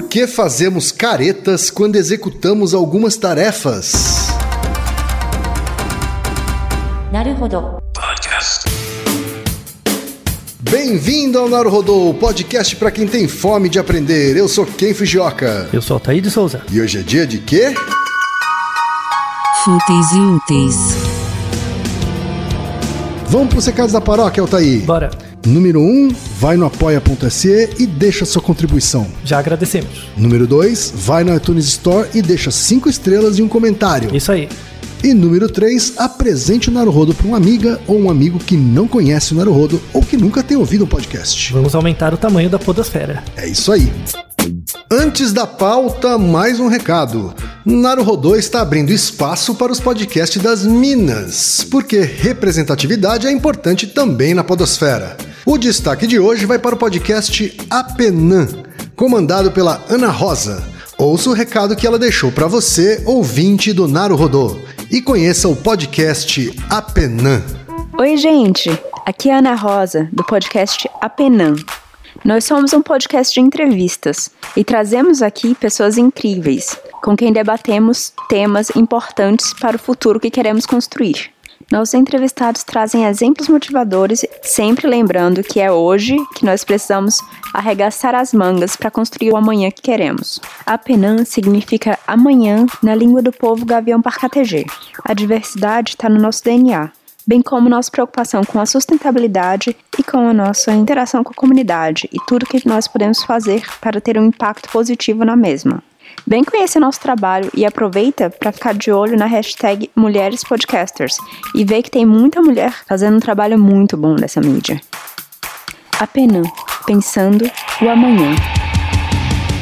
Por que fazemos caretas quando executamos algumas tarefas? Bem-vindo ao Naruhodô, podcast para quem tem fome de aprender. Eu sou Ken Fujioka. Eu sou Altair de Souza. E hoje é dia de quê? Fúteis e úteis. Vamos para os recados da paróquia, Altair. Bora. Número 1... Um, vai no apoia.se e deixa sua contribuição. Já agradecemos. Número 2, vai no iTunes Store e deixa 5 estrelas e um comentário. Isso aí. E número 3, apresente o Naruhodo para uma amiga ou um amigo que não conhece o Naruhodo ou que nunca tem ouvido um podcast. Vamos aumentar o tamanho da podosfera. É isso aí. Antes da pauta, mais um recado. Naruhodô está abrindo espaço para os podcasts das Minas, porque representatividade é importante também na podosfera. O destaque de hoje vai para o podcast Apenã, comandado pela Ana Rosa. Ouça o recado que ela deixou para você, ouvinte do Naruhodô, e conheça o podcast Apenã. Oi, gente! Aqui é a Ana Rosa, do podcast Apenã. Nós somos um podcast de entrevistas e trazemos aqui pessoas incríveis, com quem debatemos temas importantes para o futuro que queremos construir. Nossos entrevistados trazem exemplos motivadores, sempre lembrando que é hoje que nós precisamos arregaçar as mangas para construir o amanhã que queremos. Apenã significa amanhã na língua do povo gavião parcategê. A diversidade está no nosso DNA, bem como nossa preocupação com a sustentabilidade e com a nossa interação com a comunidade e tudo que nós podemos fazer para ter um impacto positivo na mesma. Vem conhecer nosso trabalho e aproveita para ficar de olho na hashtag Mulheres Podcasters e ver que tem muita mulher fazendo um trabalho muito bom nessa mídia. Apenas pensando o amanhã.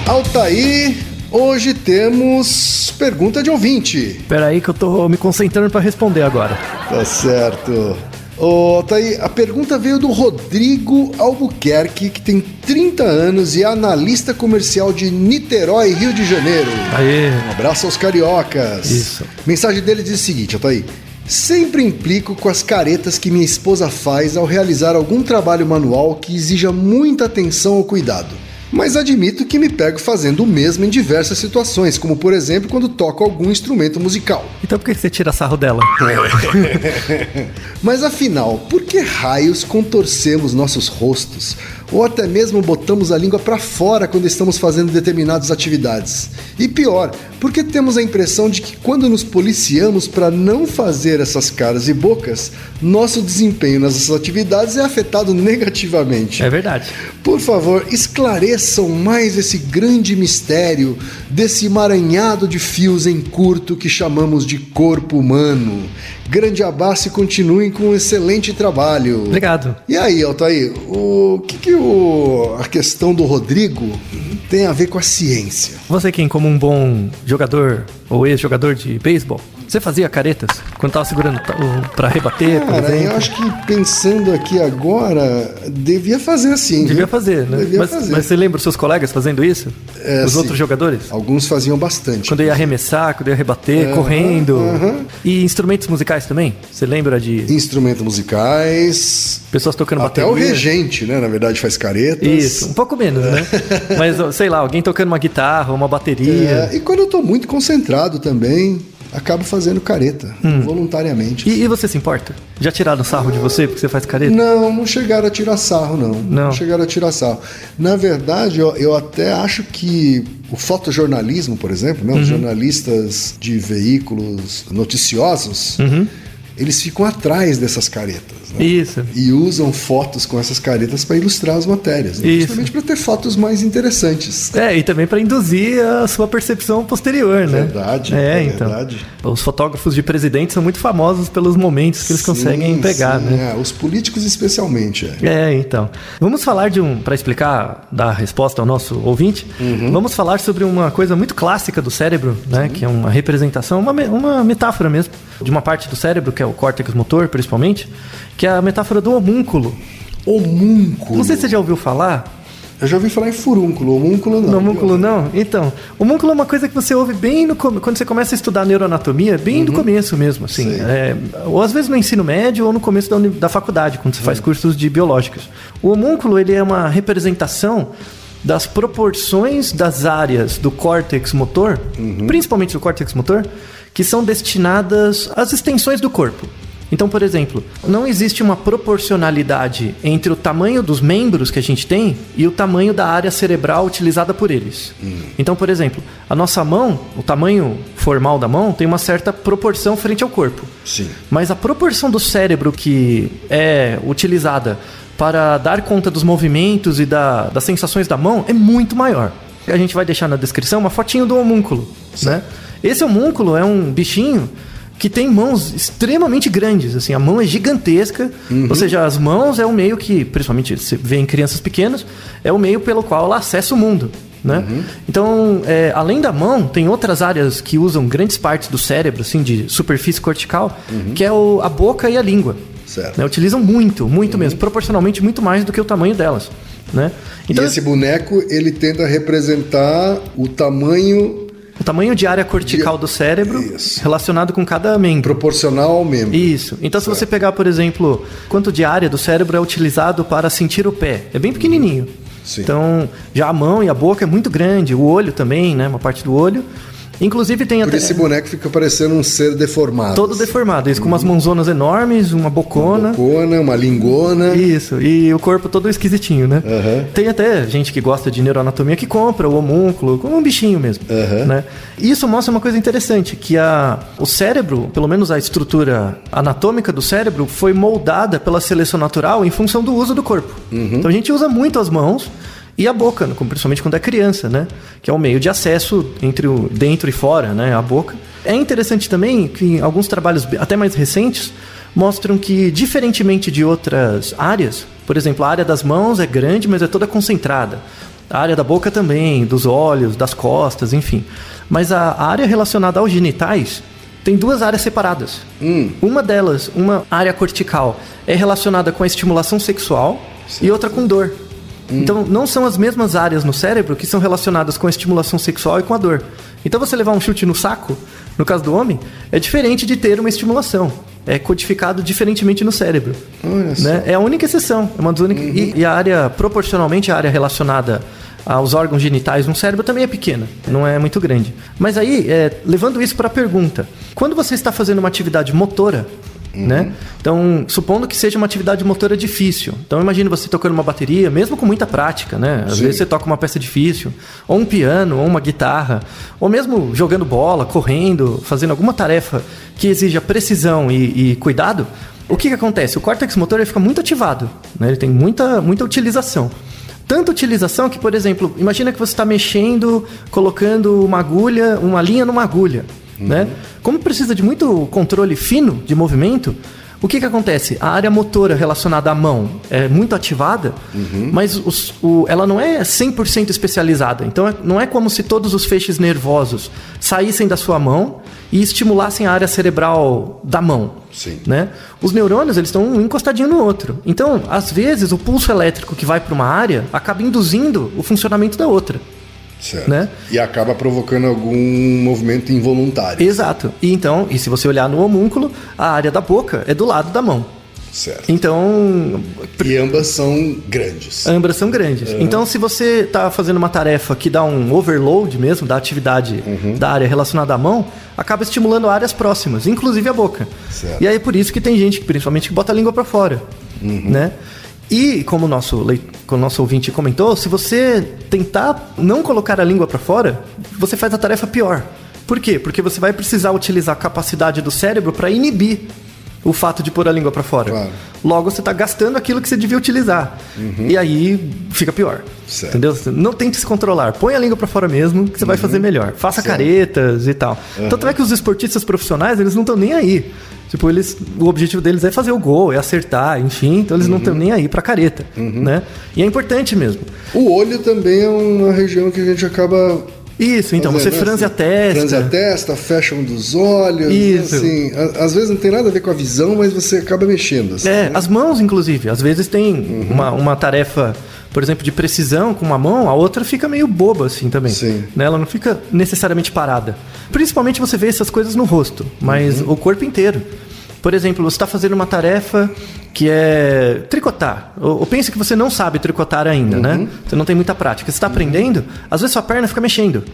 Altair, hoje temos pergunta de ouvinte. Peraí que eu tô me concentrando para responder agora. Tá certo. Ô, Altair, a pergunta veio do Rodrigo Albuquerque, que tem 30 anos e é analista comercial de Niterói, Rio de Janeiro. Aê. Um abraço aos cariocas. Isso. Mensagem dele diz o seguinte, Altair. Sempre implico com as caretas que minha esposa faz ao realizar algum trabalho manual que exija muita atenção ou cuidado. Mas admito que me pego fazendo o mesmo em diversas situações, como por exemplo quando toco algum instrumento musical. Então por que você tira sarro dela? Mas afinal, por que raios contorcemos nossos rostos? Ou até mesmo botamos a língua para fora quando estamos fazendo determinadas atividades? E pior, porque temos a impressão de que quando nos policiamos para não fazer essas caras e bocas, nosso desempenho nessas atividades é afetado negativamente. É verdade. Por favor, esclareçam mais esse grande mistério desse emaranhado de fios em curto que chamamos de corpo humano. Grande abraço e continuem com um excelente trabalho. Obrigado. E aí, Altair, o que, que o, a questão do Rodrigo tem a ver com a ciência? Você quem como um bom jogador ou ex-jogador de beisebol, você fazia caretas quando tava segurando pra rebater, por Cara, exemplo? eu acho que pensando aqui agora, devia fazer assim. Devia viu? fazer, né? Devia mas, fazer. mas você lembra os seus colegas fazendo isso? É, os outros jogadores? Alguns faziam bastante. Quando ia arremessar, quando ia rebater, correndo. aham. E instrumentos musicais também? Você lembra de Instrumentos musicais. pessoas tocando Até bateria? o regente, né? Na verdade, faz caretas. Isso, um pouco menos, né? Mas, sei lá, alguém tocando uma guitarra, uma bateria. É, e quando eu tô muito concentrado também, acabo fazendo careta, voluntariamente. Hum. E, e você se importa? Já tiraram sarro de você porque você faz careta? Não, não chegaram a tirar sarro, não. Não. chegaram a tirar sarro. Na verdade, eu, eu até acho que o fotojornalismo, por exemplo, né, os Uhum. jornalistas de veículos noticiosos, Uhum. eles ficam atrás dessas caretas. Né? Isso. E usam fotos com essas caretas para ilustrar as matérias. Né? Isso. Justamente para ter fotos mais interessantes. É, e também pra induzir a sua percepção posterior, né? Verdade, É, é então. verdade. Os fotógrafos de presidente são muito famosos pelos momentos que eles conseguem Sim, pegar, sim, né? é, os políticos especialmente. É. É, então. Vamos falar de um. Para explicar, dar resposta ao nosso ouvinte, Uhum. vamos falar sobre uma coisa muito clássica do cérebro, né? Que é uma representação, uma, uma metáfora mesmo, de uma parte do cérebro, que é o córtex motor, principalmente, que é a metáfora do homúnculo. Homúnculo. Não sei se você já ouviu falar. Eu já ouvi falar em furúnculo, homúnculo não. No homúnculo não? Então, o homúnculo é uma coisa que você ouve bem no quando você começa a estudar neuroanatomia, bem no começo mesmo, assim. É, ou às vezes no ensino médio ou no começo da, da faculdade, quando você faz cursos de biológicos. O homúnculo, ele é uma representação das proporções das áreas do córtex motor, principalmente do córtex motor, que são destinadas às extensões do corpo. Então, por exemplo, não existe uma proporcionalidade entre o tamanho dos membros que a gente tem e o tamanho da área cerebral utilizada por eles. Então, por exemplo, a nossa mão, o tamanho formal da mão, tem uma certa proporção frente ao corpo. Sim. Mas a proporção do cérebro que é utilizada para dar conta dos movimentos e da- das sensações da mão é muito maior. A gente vai deixar na descrição uma fotinho do homúnculo. Né? Esse homúnculo é um bichinho que tem mãos extremamente grandes. Assim, a mão é gigantesca. Ou seja, as mãos é o meio que, principalmente você vê em crianças pequenas, é o meio pelo qual ela acessa o mundo. Né? Então, é, além da mão, tem outras áreas que usam grandes partes do cérebro, assim, de superfície cortical, que é o- a boca e a língua. Certo. Né? Utilizam muito, muito mesmo, proporcionalmente muito mais do que o tamanho delas. Né? Então, e esse boneco, ele tenta representar o tamanho o tamanho de área cortical do cérebro Isso. relacionado com cada membro. proporcional ao membro. Isso. Então, se você pegar, por exemplo, quanto de área do cérebro é utilizado para sentir o pé, é bem pequenininho. Sim. Então, já a mão e a boca é muito grande, o olho também, né? Uma parte do olho. Inclusive tem Por até esse boneco fica parecendo um ser deformado. todo deformado, isso com umas mãozonas enormes, uma bocona. Bocona, uma lingona. Isso, e o corpo todo esquisitinho, né? Aham. Tem até gente que gosta de neuroanatomia que compra o homúnculo como um bichinho mesmo, Aham. né? E isso mostra uma coisa interessante, que a, o cérebro, pelo menos a estrutura anatômica do cérebro, foi moldada pela seleção natural em função do uso do corpo. Então a gente usa muito as mãos e a boca, principalmente quando é criança, né? Que é o meio de acesso entre o dentro e fora, né? A boca. É interessante também que alguns trabalhos até mais recentes mostram que, diferentemente de outras áreas, por exemplo, a área das mãos é grande, mas é toda concentrada. A área da boca também, dos olhos, das costas, enfim. Mas a a área relacionada aos genitais tem duas áreas separadas. Uma delas, uma área cortical, é relacionada com a estimulação sexual e outra com dor. Então, não são as mesmas áreas no cérebro que são relacionadas com a estimulação sexual e com a dor. Então, você levar um chute no saco, no caso do homem, é diferente de ter uma estimulação. É codificado diferentemente no cérebro. Né? É a única exceção. É uma das únicas... e, e a área, proporcionalmente, a área relacionada aos órgãos genitais no cérebro também é pequena, não é muito grande. Mas aí, é, levando isso para a pergunta, quando você está fazendo uma atividade motora, né? Então, supondo que seja uma atividade motora difícil. Então, imagine você tocando uma bateria, mesmo com muita prática, né? Às Sim. vezes você toca uma peça difícil, ou um piano, ou uma guitarra, ou mesmo jogando bola, correndo, fazendo alguma tarefa que exija precisão e, e cuidado. O que, que acontece? O córtex motor ele fica muito ativado, né? Ele tem muita, muita utilização. Tanta utilização que, por exemplo, imagina que você está mexendo, colocando uma agulha, uma linha numa agulha, né? Como precisa de muito controle fino de movimento, o que que acontece? A área motora relacionada à mão é muito ativada, mas os- o- ela não é 100% especializada. Então, é- não é como se todos os feixes nervosos saíssem da sua mão e estimulassem a área cerebral da mão Sim. né? Os neurônios eles estão um encostadinho no outro. Então, às vezes, o pulso elétrico que vai para uma área acaba induzindo o funcionamento da outra. Certo. Né? E acaba provocando algum movimento involuntário. Exato. E então, e se você olhar no homúnculo, a área da boca é do lado da mão. Certo. Então, E ambas são grandes. ambas são grandes. Então, se você está fazendo uma tarefa que dá um overload mesmo da atividade da área relacionada à mão, acaba estimulando áreas próximas, inclusive a boca. Certo. E aí por isso que tem gente, principalmente, que bota a língua para fora, né? E como o nosso, como nosso ouvinte comentou, se você tentar não colocar a língua para fora, você faz a tarefa pior. Por quê? Porque você vai precisar utilizar a capacidade do cérebro para inibir o fato de pôr a língua para fora. Claro. Logo, você está gastando aquilo que você devia utilizar. E aí fica pior. Certo. Entendeu? Não tente se controlar. Põe a língua para fora mesmo, que você vai fazer melhor. Faça caretas e tal. Tanto é que os esportistas profissionais, eles não estão nem aí. Tipo, eles, o objetivo deles é fazer o gol, é acertar, enfim. Então eles não estão nem aí pra careta, né? E é importante mesmo. O olho também é uma região que a gente acaba. Isso, então você fazendo, né? franze a testa. Franze a testa, fecha um dos olhos. Isso. Assim, a- às vezes não tem nada a ver com a visão, mas você acaba mexendo. Assim, É, né? as mãos, inclusive. Às vezes tem uma, uma tarefa, por exemplo, de precisão com uma mão, a outra fica meio boba, assim, também. Sim. Né? Ela não fica necessariamente parada. Principalmente você vê essas coisas no rosto, mas o corpo inteiro. Por exemplo, você está fazendo uma tarefa que é tricotar. Ou, ou pense que você não sabe tricotar ainda, né? Você não tem muita prática. Você está aprendendo, às vezes sua perna fica mexendo,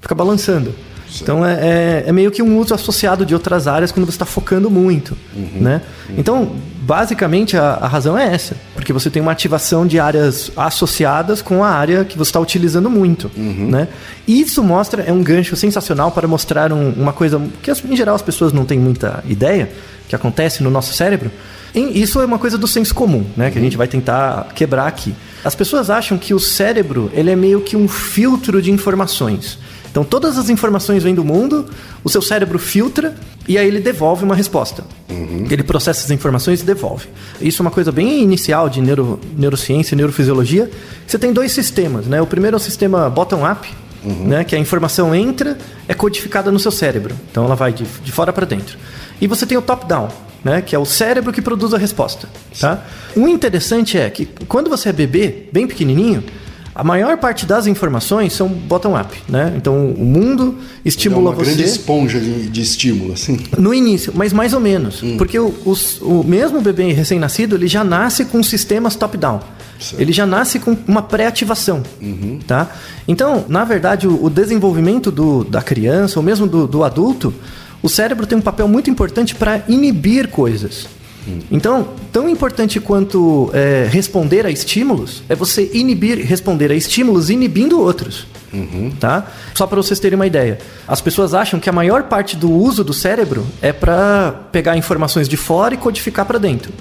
fica balançando. Então é, é, é meio que um uso associado de outras áreas quando você está focando muito, né? Então, basicamente a, a razão é essa, porque você tem uma ativação de áreas associadas com a área que você está utilizando muito, né? Isso mostra é um gancho sensacional para mostrar um- uma coisa que em geral as pessoas não têm muita ideia que acontece no nosso cérebro. E isso é uma coisa do senso comum, né? Que a gente vai tentar quebrar aqui. As pessoas acham que o cérebro ele é meio que um filtro de informações. Então todas as informações vêm do mundo, o seu cérebro filtra e aí ele devolve uma resposta. Ele processa as informações e devolve. Isso é uma coisa bem inicial de neuro, neurociência e neurofisiologia. Você tem dois sistemas, né? O primeiro é o sistema bottom-up, né? Que a informação entra, é codificada no seu cérebro. Então ela vai de, de fora para dentro. E você tem o top-down, né? Que é o cérebro que produz a resposta, tá? O interessante é que quando você é bebê, bem pequenininho, a maior parte das informações são bottom-up, né? Então o mundo É estimula uma grande você esponja de, de estímulo, assim. no início, mas mais ou menos, porque o, os- o mesmo bebê recém-nascido ele já nasce com sistemas top-down. Ele já nasce com uma pré-ativação, tá? Então, na verdade, o, o desenvolvimento do- da criança ou mesmo do, do adulto, o cérebro tem um papel muito importante para inibir coisas. Então, tão importante quanto é, responder a estímulos é você inibir, responder a estímulos inibindo outros. Tá? Só para vocês terem uma ideia. As pessoas acham que a maior parte do uso do cérebro é para pegar informações de fora e codificar para dentro.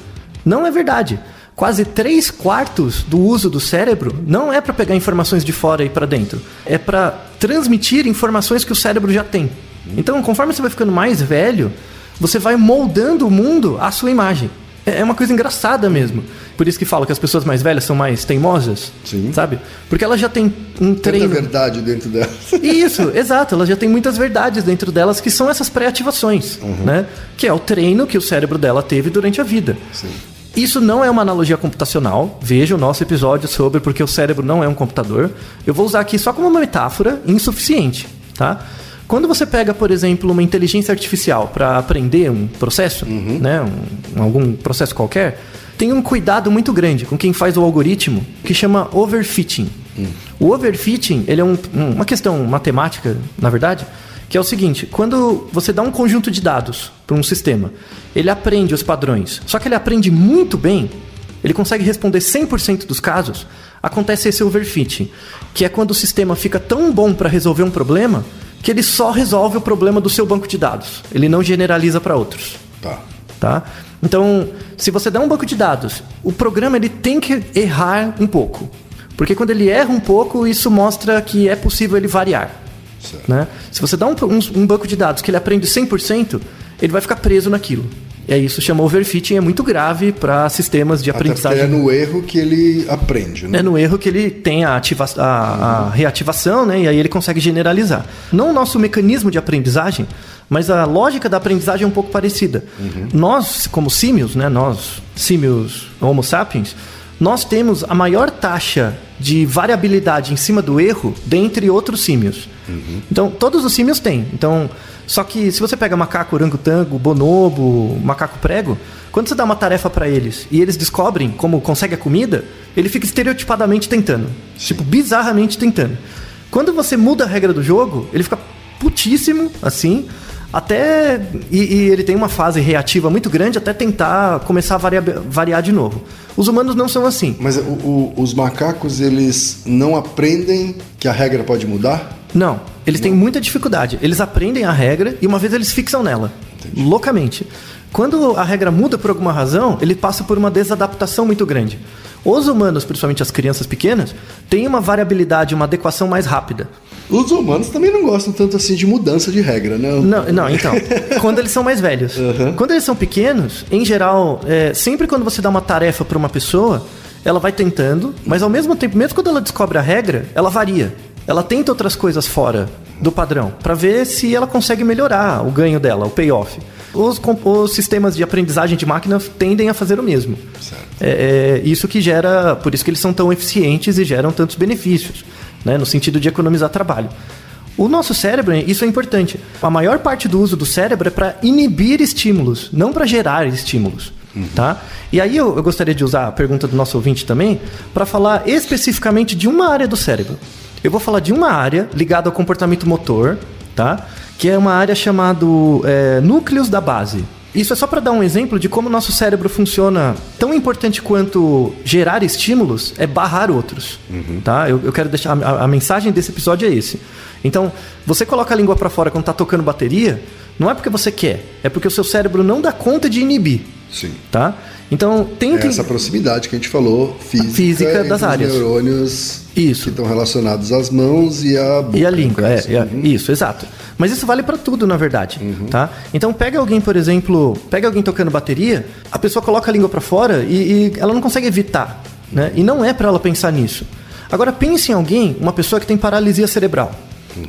Não é verdade. Quase 3 quartos do uso do cérebro não é para pegar informações de fora e para dentro. É para transmitir informações que o cérebro já tem. Então, conforme você vai ficando mais velho, você vai moldando o mundo à sua imagem. É é uma coisa engraçada mesmo. Por isso que falo que as pessoas mais velhas são mais teimosas, Sim. sabe? Porque elas já têm um Tanta treino. verdade dentro dela. Isso, exato. Elas já têm muitas verdades dentro delas que são essas pré-ativações, né? Que é o treino que o cérebro dela teve durante a vida. Sim. Isso não é uma analogia computacional. Veja o nosso episódio sobre porque o cérebro não é um computador. Eu vou usar aqui só como uma metáfora insuficiente, tá? Quando você pega, por exemplo, uma inteligência artificial para aprender um processo, né, um- algum processo qualquer, tem um cuidado muito grande com quem faz o algoritmo que chama overfitting. O overfitting, ele é um- uma questão matemática, na verdade, que é o seguinte: quando você dá um conjunto de dados para um sistema, ele aprende os padrões, só que ele aprende muito bem, ele consegue responder 100% dos casos, acontece esse overfitting, que é quando o sistema fica tão bom para resolver um problema que ele só resolve o problema do seu banco de dados, ele não generaliza para outros Tá. tá? Então, se você dá um banco de dados, o programa ele tem que errar um pouco. Porque quando ele erra um pouco, isso mostra que é possível ele variar. Certo. Né? Se você dá um, um- um banco de dados que ele aprende 100%, ele vai ficar preso naquilo. E aí isso chama overfitting, é muito grave para sistemas de Até aprendizagem. é no erro que ele aprende, né? É no erro que ele tem a, ativa a, a reativação, né? E aí ele consegue generalizar. Não o nosso mecanismo de aprendizagem, mas a lógica da aprendizagem é um pouco parecida. Nós, como símios, né? Nós, símios Homo sapiens, nós temos a maior taxa de variabilidade em cima do erro dentre outros símios. Então, todos os símios têm. Então, só que se você pega macaco orangotango, bonobo, macaco prego, quando você dá uma tarefa para eles e eles descobrem como consegue a comida, ele fica estereotipadamente tentando. Tipo, bizarramente tentando. Quando você muda a regra do jogo, ele fica putíssimo, assim, até. E, e ele tem uma fase reativa muito grande até tentar começar a variar, variar de novo. Os humanos não são assim. Mas o- o- os macacos, eles não aprendem que a regra pode mudar? Não, eles têm muita dificuldade. Eles aprendem a regra e uma vez eles fixam nela, loucamente. Quando a regra muda por alguma razão, ele passa por uma desadaptação muito grande. Os humanos, principalmente as crianças pequenas, têm uma variabilidade, uma adequação mais rápida. Os humanos também não gostam tanto assim de mudança de regra, né? Não, não, então. quando eles são mais velhos. Quando eles são pequenos, em geral, é, sempre quando você dá uma tarefa para uma pessoa, ela vai tentando, mas ao mesmo tempo, mesmo quando ela descobre a regra, ela varia. Ela tenta outras coisas fora do padrão para ver se ela consegue melhorar o ganho dela, o payoff. Os, os sistemas de aprendizagem de máquina tendem a fazer o mesmo. É, é isso que gera, por isso que eles são tão eficientes e geram tantos benefícios, né, no sentido de economizar trabalho. O nosso cérebro, isso é importante. A maior parte do uso do cérebro é para inibir estímulos, não para gerar estímulos. Tá? E aí eu, eu gostaria de usar a pergunta do nosso ouvinte também para falar especificamente de uma área do cérebro. Eu vou falar de uma área ligada ao comportamento motor, tá? Que é uma área chamada é, núcleos da base. Isso é só para dar um exemplo de como o nosso cérebro funciona. Tão importante quanto gerar estímulos é barrar outros. Tá? Eu, eu quero deixar. A, a mensagem desse episódio é esse. Então, você coloca a língua para fora quando tá tocando bateria, não é porque você quer, é porque o seu cérebro não dá conta de inibir. Sim. Tá? Então, tem É que. essa proximidade que a gente falou, física, física das os áreas. neurônios Isso. que estão relacionados às mãos e à boca. E a no língua, é, é, Uhum. isso, exato. Mas isso vale pra tudo, na verdade, tá? Então pega alguém, por exemplo, pega alguém tocando bateria, a pessoa coloca a língua pra fora e, e ela não consegue evitar, né? E não é pra ela pensar nisso. Agora pense em alguém, uma pessoa que tem paralisia cerebral.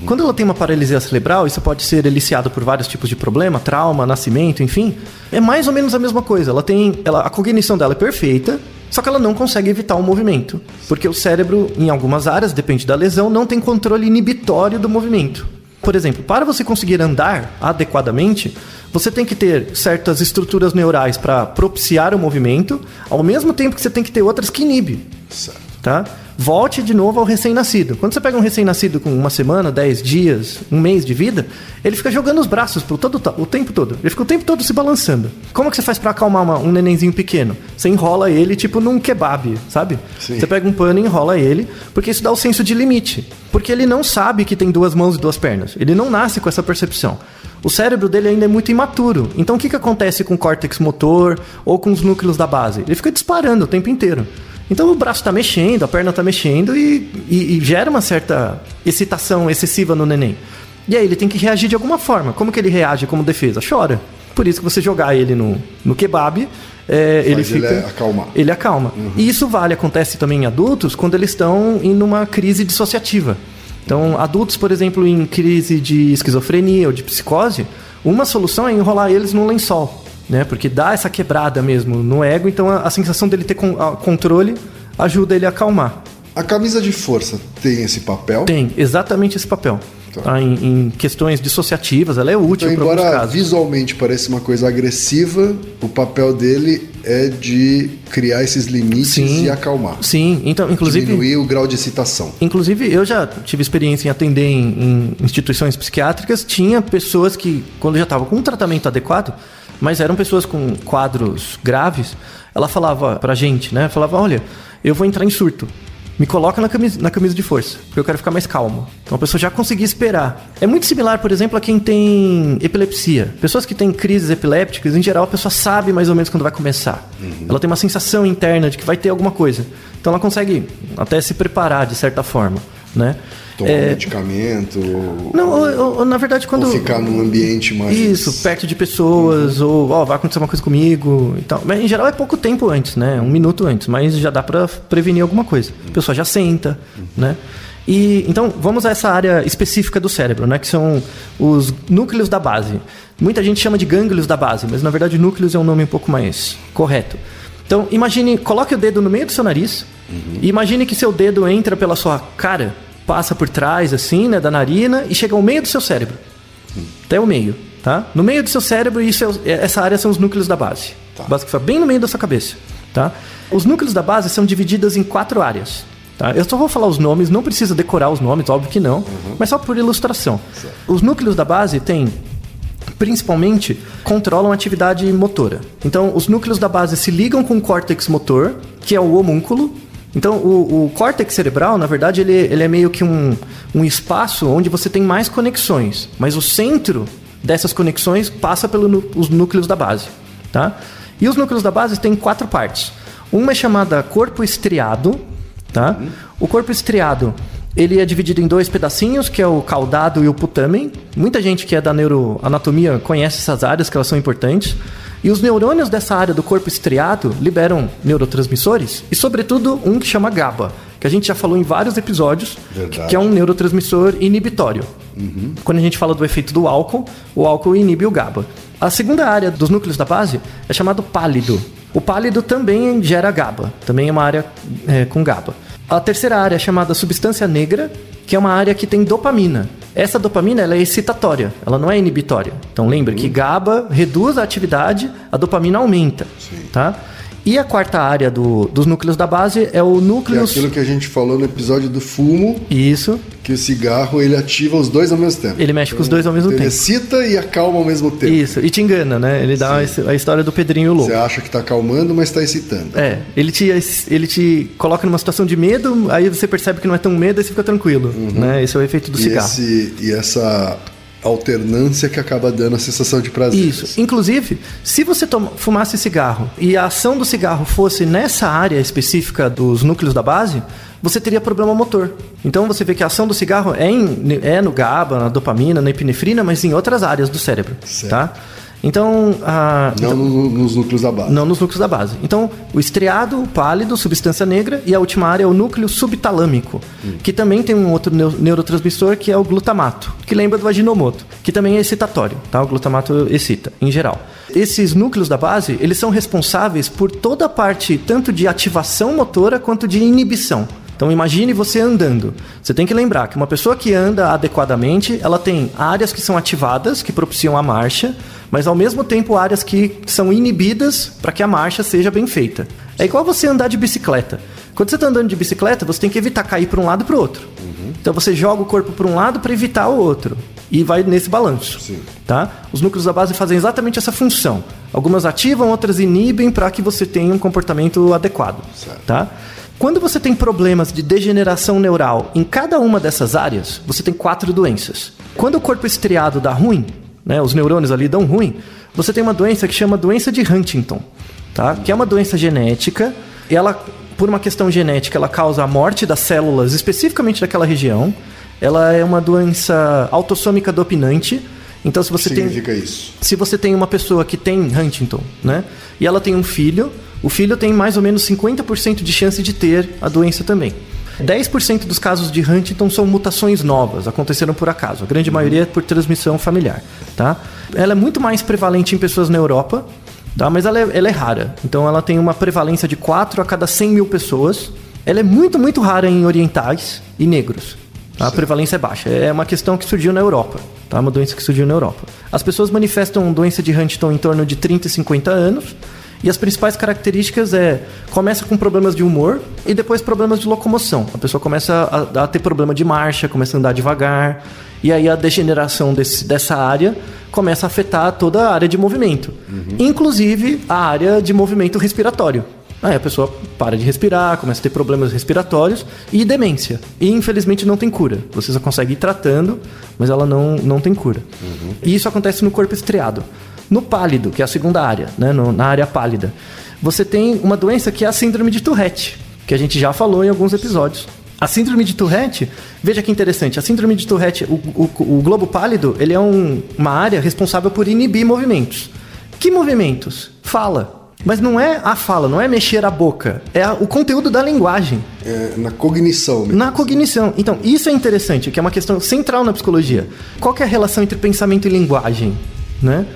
Quando ela tem uma paralisia cerebral, isso pode ser eliciado por vários tipos de problema, trauma, nascimento, enfim. É mais ou menos a mesma coisa. Ela tem, ela, a cognição dela é perfeita, só que ela não consegue evitar o movimento, porque o cérebro, em algumas áreas, depende da lesão, não tem controle inibitório do movimento. Por exemplo, para você conseguir andar adequadamente, você tem que ter certas estruturas neurais para propiciar o movimento, ao mesmo tempo que você tem que ter outras que inibem Certo. tá? Volte de novo ao recém-nascido. Quando você pega um recém-nascido com uma semana, 10 dias, um mês de vida, ele fica jogando os braços pro todo, o tempo todo. Ele fica o tempo todo se balançando. Como que você faz pra acalmar uma- um nenenzinho pequeno? Você enrola ele tipo num kebab, sabe? Sim. Você pega um pano e enrola ele, porque isso dá o senso de limite. Porque ele não sabe que tem duas mãos e duas pernas. Ele não nasce com essa percepção. O cérebro dele ainda é muito imaturo. Então o que, que acontece com o córtex motor ou com os núcleos da base? Ele fica disparando o tempo inteiro. Então o braço está mexendo, a perna está mexendo e, e- e gera uma certa excitação excessiva no neném. E aí ele tem que reagir de alguma forma. Como que ele reage como defesa? Chora. Por isso que você jogar ele no, no kebab, é, ele ele fica. acalmar. Ele acalma. E isso vale, acontece também em adultos quando eles estão em uma crise dissociativa. Então, adultos, por exemplo, em crise de esquizofrenia ou de psicose, uma solução é enrolar eles num lençol, né? Porque dá essa quebrada mesmo no ego, então a, a sensação dele ter con- controle ajuda ele a acalmar. A camisa de força tem esse papel? Tem exatamente esse papel. Tá. Tá? Em, em questões dissociativas, ela é útil Então, para alguns embora visualmente pareça uma coisa agressiva, o papel dele é de criar esses limites Sim. e acalmar. Sim, então, inclusive. Diminuir o grau de excitação. Inclusive, eu já tive experiência em atender em, em instituições psiquiátricas. Tinha pessoas que, quando já estavam com um tratamento adequado, mas eram pessoas com quadros graves, ela falava pra gente, né? Falava: olha, eu vou entrar em surto. Me coloca na camisa, na camisa de força, porque eu quero ficar mais calmo. Então a pessoa já conseguia esperar. É muito similar, por exemplo, a quem tem epilepsia. Pessoas que têm crises epilépticas, em geral, a pessoa sabe mais ou menos quando vai começar. Ela tem uma sensação interna de que vai ter alguma coisa. Então ela consegue até se preparar de certa forma, né? Tomar É, medicamento. ou- não, ou- ou- na verdade, quando. Ou ficar num ambiente mais. Isso, perto de pessoas, ou ó, vai acontecer uma coisa comigo e tal. Mas em geral é pouco tempo antes, né? Um minuto antes, mas já dá pra prevenir alguma coisa. A pessoa já senta, né? E então vamos a essa área específica do cérebro, né? Que são os núcleos da base. Muita gente chama de gânglios da base, mas na verdade núcleos é um nome um pouco mais correto. Então imagine, coloque o dedo no meio do seu nariz e imagine que seu dedo entra pela sua cara, passa por trás assim, né, da narina e chega ao meio do seu cérebro até o meio, tá? No meio do seu cérebro, isso é, é- essa área são os núcleos da base. Tá. Base que fica bem no meio da sua cabeça, tá? Os núcleos da base são divididos em quatro áreas, tá? Eu só vou falar os nomes, não precisa decorar os nomes, óbvio que não, mas só por ilustração. Os núcleos da base têm principalmente controlam a atividade motora. Então, os núcleos da base se ligam com o córtex motor, que é o homúnculo. Então, o, o córtex cerebral, na verdade, ele, ele é meio que um, um espaço onde você tem mais conexões, mas o centro dessas conexões passa pelos núcleos da base, tá? E os núcleos da base têm quatro partes. Uma é chamada corpo estriado, tá? O corpo estriado ele é dividido em dois pedacinhos, que é o caudado e o putamen. Muita gente que é da neuroanatomia conhece essas áreas, que elas são importantes. E os neurônios dessa área do corpo estriado liberam neurotransmissores, e sobretudo um que chama GABA, que a gente já falou em vários episódios, Verdade. que é um neurotransmissor inibitório. Quando a gente fala do efeito do álcool, o álcool inibe o GABA. A segunda área dos núcleos da base é chamado pálido. O pálido também gera GABA, também é uma área é, com GABA. A terceira área é chamada substância negra, que é uma área que tem dopamina. Essa dopamina ela é excitatória, ela não é inibitória. Então lembra que GABA reduz a atividade, a dopamina aumenta, tá? E a quarta área do- dos núcleos da base é o Que é núcleo... aquilo que a gente falou no episódio do fumo, Isso, que o cigarro ele ativa os dois ao mesmo tempo. ele mexe com os dois ao mesmo Ele tempo. excita e acalma ao mesmo tempo. Isso, e te engana, né? Ele dá a história do Pedrinho Louco. Você acha que tá acalmando, mas tá excitando. É, ele te, ele te coloca numa situação de medo, aí você percebe que não é tão medo e você fica tranquilo, né? Esse é o efeito do Uhum. E, cigarro. esse, e essa alternância que acaba dando a sensação de prazer. Isso. Inclusive, se você toma- fumasse cigarro e a ação do cigarro fosse nessa área específica dos núcleos da base, você teria problema motor. Então você vê que a ação do cigarro é, em- é no GABA, na dopamina, na epinefrina, mas em outras áreas do cérebro, Certo. tá? Então, a, Não no- nos núcleos da base. Não nos núcleos da base. Então, o estriado, o pálido, substância negra e a última área é o núcleo subtalâmico, que também tem um outro neu- neurotransmissor que é o glutamato, que lembra do aginomoto, que também é excitatório, tá? O glutamato excita, em geral. Esses núcleos da base, eles são responsáveis por toda a parte tanto de ativação motora quanto de inibição. Então imagine você andando. Você tem que lembrar que uma pessoa que anda adequadamente, ela tem áreas que são ativadas, que propiciam a marcha, mas ao mesmo tempo áreas que são inibidas para que a marcha seja bem feita. É igual você andar de bicicleta. Quando você está andando de bicicleta, você tem que evitar cair para um lado e para o outro. Então você joga o corpo para um lado para evitar o outro e vai nesse balanço. Sim. Tá? Os núcleos da base fazem exatamente essa função. Algumas ativam, outras inibem para que você tenha um comportamento adequado. Certo. Tá? Quando você tem problemas de degeneração neural em cada uma dessas áreas, você tem quatro doenças. Quando o corpo estriado dá ruim, né, os neurônios ali dão ruim, você tem uma doença que chama doença de Huntington, tá? que é uma doença genética. E ela, por uma questão genética, ela causa a morte das células especificamente daquela região. Ela é uma doença autossômica dominante. Então, se você tem significa isso? se você tem uma pessoa que tem Huntington, né? E ela tem um filho, o filho tem mais ou menos 50% de chance de ter a doença também. 10% dos casos de Huntington são mutações novas, aconteceram por acaso. A grande maioria é por transmissão familiar, tá? Ela é muito mais prevalente em pessoas na Europa, tá? Mas ela é, ela é rara. Então ela tem uma prevalência de 4 a cada 100 mil pessoas. Ela é muito, muito rara em orientais e negros. A prevalência é baixa. É uma questão que surgiu na Europa. Tá? Uma doença que surgiu na Europa. As pessoas manifestam doença de Huntington em torno de 30 e 50 anos. E as principais características é começa com problemas de humor e depois problemas de locomoção. A pessoa começa a, a ter problema de marcha, começa a andar devagar. E aí a degeneração desse- dessa área começa a afetar toda a área de movimento, inclusive a área de movimento respiratório. Aí a pessoa para de respirar, começa a ter problemas respiratórios e demência. E infelizmente não tem cura. Você só consegue ir tratando, mas ela não, não tem cura. E isso acontece no corpo estriado. No pálido, que é a segunda área, né? no- na área pálida, você tem uma doença que é a síndrome de Tourette, que a gente já falou em alguns episódios. A síndrome de Tourette, veja que interessante, a síndrome de Tourette, o, o- o globo pálido, ele é um- uma área responsável por inibir movimentos. Que movimentos? Fala. Mas não é a fala, não é mexer a boca, é a- o conteúdo da linguagem, É, na cognição. mesmo. na cognição. Então, isso é interessante, que é uma questão central na psicologia. Qual que é a relação entre pensamento e linguagem? Né?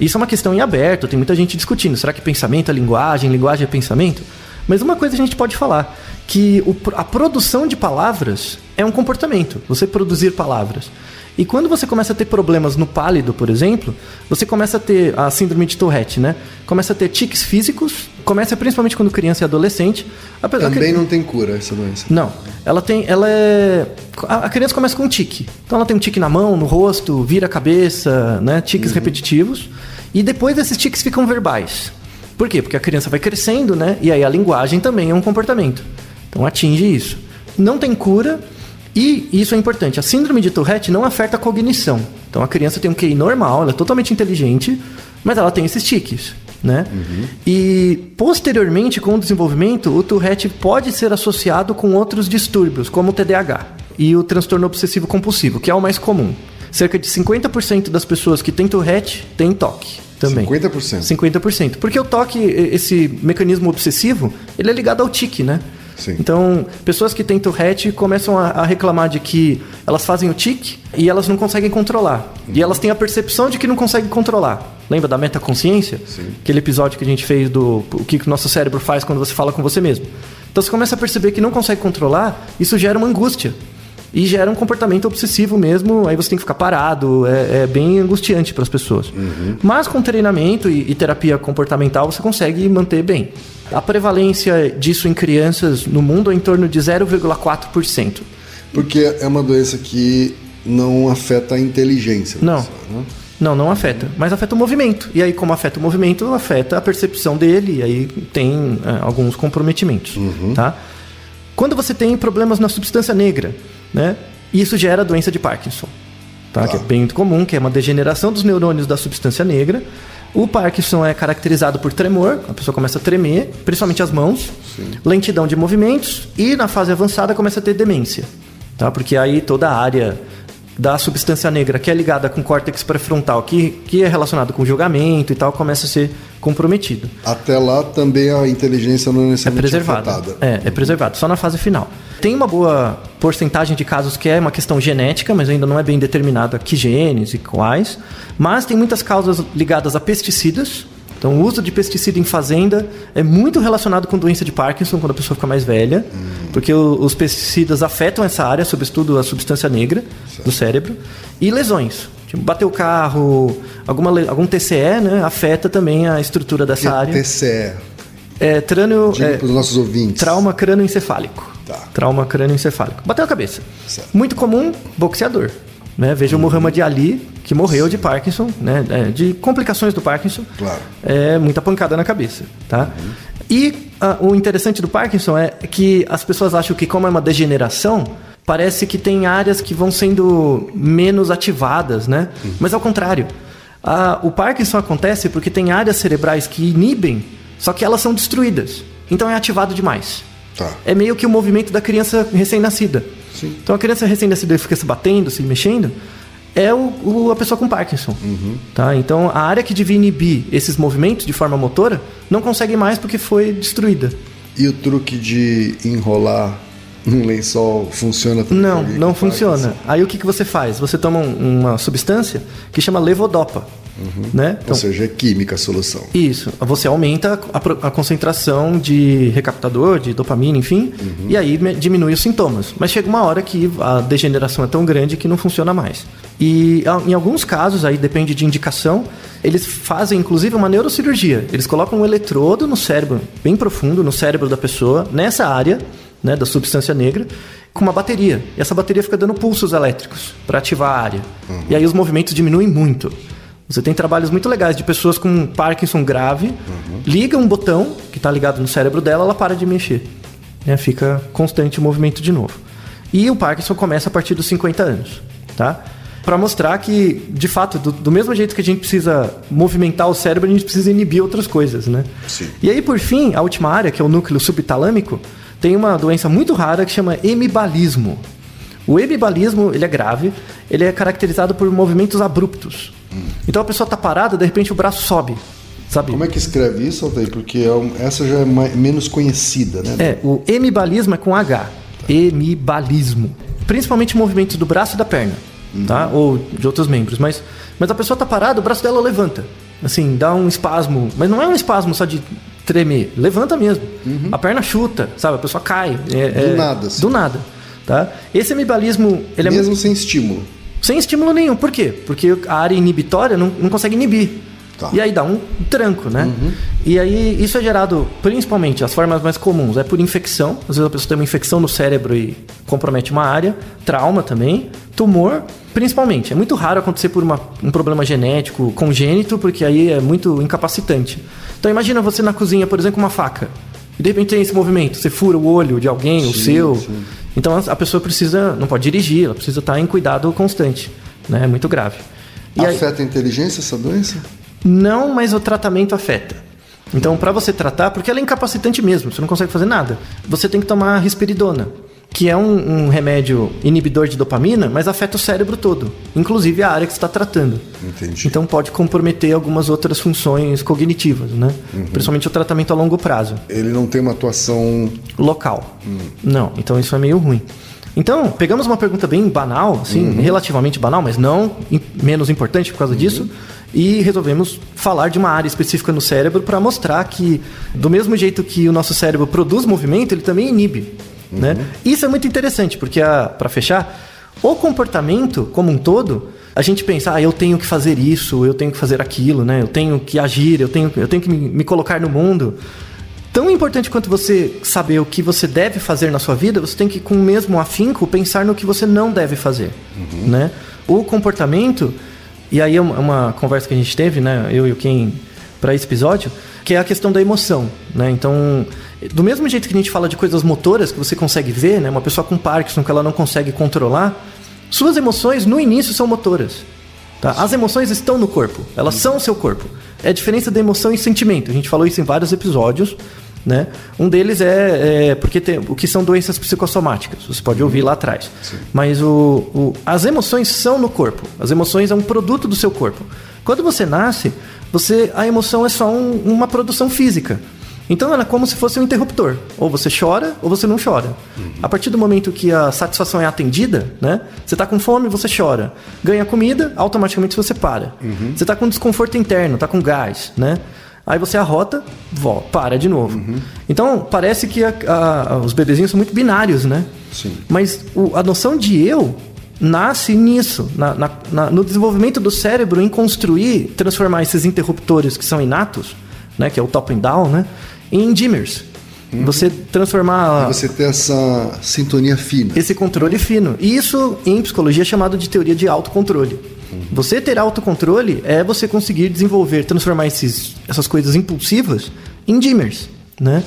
Isso é uma questão em aberto, tem muita gente discutindo. Será que pensamento é linguagem, linguagem é pensamento? Mas uma coisa a gente pode falar, que o a produção de palavras é um comportamento, você produzir palavras. E quando você começa a ter problemas no pálido, por exemplo, você começa a ter a síndrome de Tourette, né? Começa a ter tiques físicos, começa principalmente quando criança e adolescente. apesar que- Também não tem cura essa doença. não, ela tem, ela é, a a criança começa com um tique. Então ela tem um tique na mão, no rosto, vira a cabeça, né, tiques repetitivos, e depois esses tiques ficam verbais. Por quê? Porque a criança vai crescendo, né, e aí a linguagem também é um comportamento. Então atinge isso. Não tem cura e isso é importante. A síndrome de Tourette não afeta a cognição. Então a criança tem um QI normal, ela é totalmente inteligente, mas ela tem esses tiques. Né? E posteriormente, com o desenvolvimento, o Tourette pode ser associado com outros distúrbios, como o TDAH e o transtorno obsessivo compulsivo, que é o mais comum. Cerca de 50% das pessoas que têm Tourette têm toque também. 50%. 50%. Porque o toque, e- esse mecanismo obsessivo, ele é ligado ao tique, né? Sim. Então, pessoas que têm Tourette começam a, a reclamar de que elas fazem o tique e elas não conseguem controlar. E elas têm a percepção de que não conseguem controlar. Lembra da metaconsciência? Sim. Aquele episódio que a gente fez do o que o nosso cérebro faz quando você fala com você mesmo. Então, você começa a perceber que não consegue controlar, isso gera uma angústia. e gera um comportamento obsessivo mesmo. Aí você tem que ficar parado, é, é bem angustiante para as pessoas. Mas com treinamento e, e terapia comportamental você consegue manter bem. A prevalência disso em crianças no mundo é em torno de 0,4%. Porque é uma doença que não afeta a inteligência. Não. pessoa, né? Não, não afeta. Mas afeta o movimento. E aí, como afeta o movimento, afeta a percepção dele. E aí tem é, alguns comprometimentos. Tá? Quando você tem problemas na substância negra, né? Isso gera a doença de Parkinson. Tá? Que é bem comum, que é uma degeneração dos neurônios da substância negra. O Parkinson é caracterizado por tremor, a pessoa começa a tremer, principalmente as mãos, lentidão de movimentos e na fase avançada começa a ter demência. Tá? Porque aí toda a área da substância negra que é ligada com o córtex pré-frontal, que, que é relacionado com julgamento e tal, começa a ser comprometido. Até lá também a inteligência não é É necessariamente preservado. afetada. É, é preservado, só na fase final. Tem uma boa porcentagem de casos que é uma questão genética, mas ainda não é bem determinada que genes e quais. Mas tem muitas causas ligadas a pesticidas. Então, o uso de pesticida em fazenda é muito relacionado com doença de Parkinson quando a pessoa fica mais velha, porque o- os pesticidas afetam essa área, sobretudo a substância negra do cérebro, e lesões. Tipo, bater o carro, alguma, algum TCE, né, afeta também a estrutura Que dessa é área. TCE. É, trâneo, Diga é, para os nossos ouvintes. Trauma crânioencefálico. Tá. Trauma crânioencefálico. Bateu a cabeça. Certo. Muito comum, boxeador. Né? Veja o Muhammad Ali, que morreu de Parkinson, né? É, de complicações do Parkinson. Claro. É muita pancada na cabeça, tá? E ah, o interessante do Parkinson é que as pessoas acham que como é uma degeneração, parece que tem áreas que vão sendo menos ativadas, né? Mas ao contrário. Ah, o Parkinson acontece porque tem áreas cerebrais que inibem, só que elas são destruídas. Então é ativado demais. Tá. É meio que o movimento da criança recém-nascida. Sim. Então a criança recém-nascida fica se batendo, se mexendo, é o, o- a pessoa com Parkinson. Tá? Então a área que devia inibir esses movimentos de forma motora não consegue mais porque foi destruída. E o truque de enrolar um lençol funciona também? Não, não funciona. Parkinson? Aí o que, que você faz? Você toma um- uma substância que chama levodopa. Né? Ou seja, é química a solução. Isso. Você aumenta a, a concentração de recaptador, de dopamina, enfim, e aí diminui os sintomas. Mas chega uma hora que a degeneração é tão grande que não funciona mais. E em alguns casos, aí depende de indicação, eles fazem inclusive uma neurocirurgia. Eles colocam um eletrodo no cérebro, bem profundo, no cérebro da pessoa, nessa área né, da substância negra, com uma bateria. E essa bateria fica dando pulsos elétricos para ativar a área. E aí os movimentos diminuem muito. Você tem trabalhos muito legais de pessoas com Parkinson grave, liga um botão que está ligado no cérebro dela, ela para de mexer. Né? Fica constante o movimento de novo. E o Parkinson começa a partir dos 50 anos, tá? Para mostrar que, de fato, do, do mesmo jeito que a gente precisa movimentar o cérebro, a gente precisa inibir outras coisas, né? Sim. E aí, por fim, a última área, que é o núcleo subtalâmico, tem uma doença muito rara que chama hemibalismo. O hemibalismo, ele é grave, ele é caracterizado por movimentos abruptos. Então a pessoa está parada, de repente o braço sobe, sabe? Como é que escreve isso, Altair? Porque é um- essa já é mai- menos conhecida, né? É, o hemibalismo é com H. Hemibalismo. Principalmente movimentos do braço e da perna, tá? Ou de outros membros. Mas, mas a pessoa tá parada, o braço dela levanta. Assim, dá um espasmo. Mas não é um espasmo só de tremer. Levanta mesmo. A perna chuta, sabe? A pessoa cai. É- Do é- nada, assim. Do nada. Tá? Esse hemibalismo, ele é muito Mesmo sem estímulo. Sem estímulo nenhum. Por quê? Porque a área inibitória não, não consegue inibir. Tá. E aí dá um tranco, né? E aí isso é gerado principalmente, as formas mais comuns é por infecção. Às vezes a pessoa tem uma infecção no cérebro e compromete uma área. Trauma também. Tumor, principalmente. É muito raro acontecer por uma- um problema genético congênito, porque aí é muito incapacitante. Então imagina você na cozinha, por exemplo, com uma faca. E de repente tem esse movimento, você fura o olho de alguém, o Sim, seu. sim. Então a- pessoa precisa, não pode dirigir, ela precisa estar em cuidado constante. Né? É muito grave. E aí- Afeta a inteligência essa doença? não, mas o tratamento afeta. Então, para você tratar, porque ela é incapacitante mesmo, você não consegue fazer nada, você tem que tomar risperidona, que é um, um remédio inibidor de dopamina, mas afeta o cérebro todo, inclusive a área que você está tratando. Entendi. Então, pode comprometer algumas outras funções cognitivas, né? Principalmente o tratamento a longo prazo Ele não tem uma atuação. local. Não, então isso é meio ruim. Então, pegamos uma pergunta bem banal, assim, relativamente banal, mas não menos importante por causa disso, e resolvemos falar de uma área específica no cérebro para mostrar que, do mesmo jeito que o nosso cérebro produz movimento, ele também inibe. Né? Isso é muito interessante, porque para fechar, o comportamento como um todo, a gente pensa, ah, eu tenho que fazer isso, eu tenho que fazer aquilo, né? Eu tenho que agir, eu tenho, eu tenho que me, me colocar no mundo. Tão importante quanto você saber o que você deve fazer na sua vida, você tem que, com o mesmo afinco, pensar no que você não deve fazer, né? O comportamento, e aí é uma, uma conversa que a gente teve, né? Eu e o Ken, para esse episódio, que é a questão da emoção, né? Então, do mesmo jeito que a gente fala de coisas motoras que você consegue ver, né? Uma pessoa com Parkinson que ela não consegue controlar, suas emoções no início são motoras. Tá? As emoções estão no corpo, elas são o seu corpo. É a diferença da emoção e sentimento. A gente falou isso em vários episódios. Né? Um deles é, é porque tem, o que são doenças psicossomáticas. Você pode ouvir lá atrás. Sim. Mas o, o, as emoções são no corpo. As emoções é um produto do seu corpo. Quando você nasce, você a emoção é só um, uma produção física. Então ela é como se fosse um interruptor. Ou você chora ou você não chora. A partir do momento que a satisfação é atendida, né? Você está com fome, você chora. Ganha comida, automaticamente você para. Você está com desconforto interno, está com gás, né? Aí você arrota, volta, para de novo. Então parece que a- a- os bebezinhos são muito binários, né? Sim. Mas o- a noção de eu nasce nisso, na- na- na- no desenvolvimento do cérebro em construir, transformar esses interruptores que são inatos, né, que é o top and down, né, em dimmers. Você transformar Você ter essa sintonia fina. esse controle fino. E isso em psicologia é chamado de teoria de autocontrole. Você ter autocontrole é você conseguir desenvolver, transformar esses, essas coisas impulsivas em dimmers, né?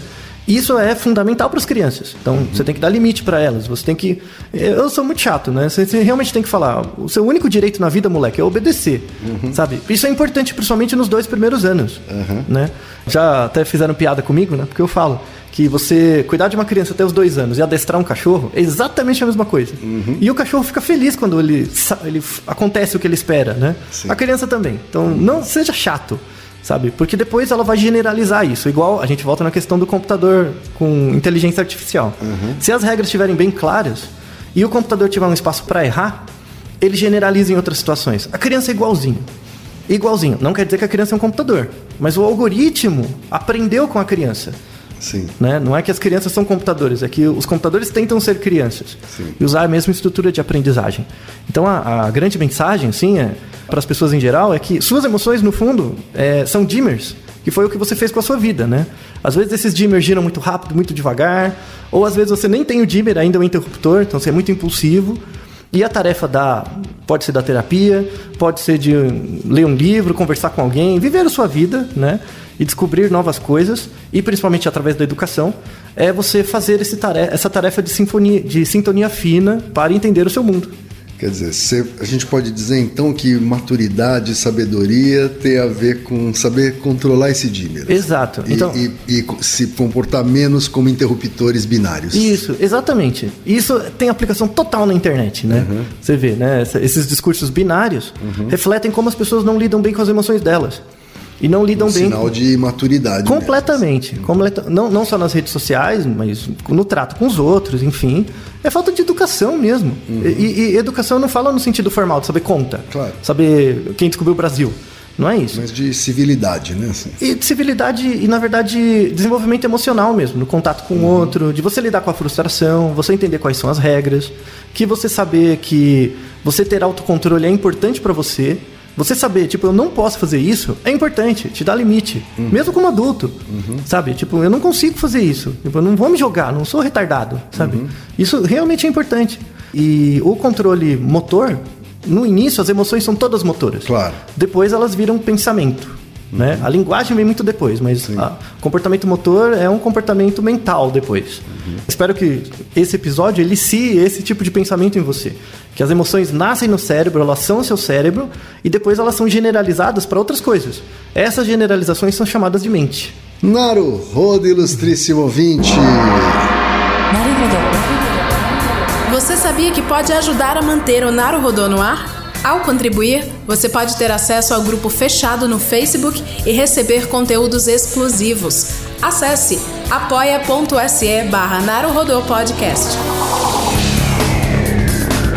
Isso é fundamental para as crianças. Então, você tem que dar limite para elas. Você tem que. Eu sou muito chato, né? Você, você realmente tem que falar. O seu único direito na vida, moleque, é obedecer. Sabe? Isso é importante, principalmente nos dois primeiros anos. Né? Já até fizeram piada comigo, né? Porque eu falo que você cuidar de uma criança até os dois anos e adestrar um cachorro é exatamente a mesma coisa. E o cachorro fica feliz quando ele, ele acontece o que ele espera, né? Sim. A criança também. Então, não seja chato, sabe? Porque depois ela vai generalizar isso. Igual a gente volta na questão do computador com inteligência artificial. Se as regras estiverem bem claras e o computador tiver um espaço para errar, ele generaliza em outras situações. A criança é igualzinho. Igualzinho. Não quer dizer que a criança é um computador, mas o algoritmo aprendeu com a criança. Sim. Né? Não é que as crianças são computadores, é que os computadores tentam ser crianças Sim. e usar a mesma estrutura de aprendizagem. Então a, a grande mensagem, sim, é, para as pessoas em geral, é que suas emoções, no fundo, é, são dimmers, que foi o que você fez com a sua vida, né? Às vezes esses dimmers giram muito rápido, muito devagar, ou às vezes você nem tem o dimmer, ainda é um interruptor, então você é muito impulsivo. E a tarefa da pode ser da terapia, pode ser de ler um livro, conversar com alguém, viver a sua vida, né? E descobrir novas coisas, e principalmente através da educação, é você fazer esse tare- essa tarefa de, sinfonia, de sintonia fina para entender o seu mundo. Quer dizer, a gente pode dizer então que maturidade e sabedoria tem a ver com saber controlar esse dimmer. Exato. E, Então- e- e se comportar menos como interruptores binários. Isso, exatamente. Isso tem aplicação total na internet, né? Você vê, né? Esses discursos binários refletem como as pessoas não lidam bem com as emoções delas. E não lidam Um bem sinal com... de maturidade. Completamente. Completa- Não, não só nas redes sociais, mas no trato com os outros, enfim. É falta de educação mesmo. E, e educação não fala no sentido formal, de saber conta. Claro. Saber quem descobriu o Brasil. Não é isso. Mas de civilidade, né? assim. E de civilidade e, na verdade, desenvolvimento emocional mesmo, no contato com o outro, de você lidar com a frustração, você entender quais são as regras, que você saber que você ter autocontrole é importante pra você. Você saber, tipo, eu não posso fazer isso, é importante, te dá limite. Mesmo como adulto, sabe? Tipo, eu não consigo fazer isso. Tipo, eu não vou me jogar, não sou retardado, sabe? Isso realmente é importante. E o controle motor, no início, as emoções são todas motoras. Claro. Depois elas viram pensamento. Né? Uhum. A linguagem vem muito depois, mas o comportamento motor é um comportamento mental depois. Uhum. Espero que esse episódio elicie esse tipo de pensamento em você. Que as emoções nascem no cérebro, elas são o seu cérebro e depois elas são generalizadas para outras coisas. Essas generalizações são chamadas de mente. Naru Rodo, ilustríssimo ouvinte! Você sabia que pode ajudar a manter o Naru Rodô no ar? Ao contribuir, você pode ter acesso ao grupo fechado no Facebook e receber conteúdos exclusivos. Acesse apoia.se barra Podcast.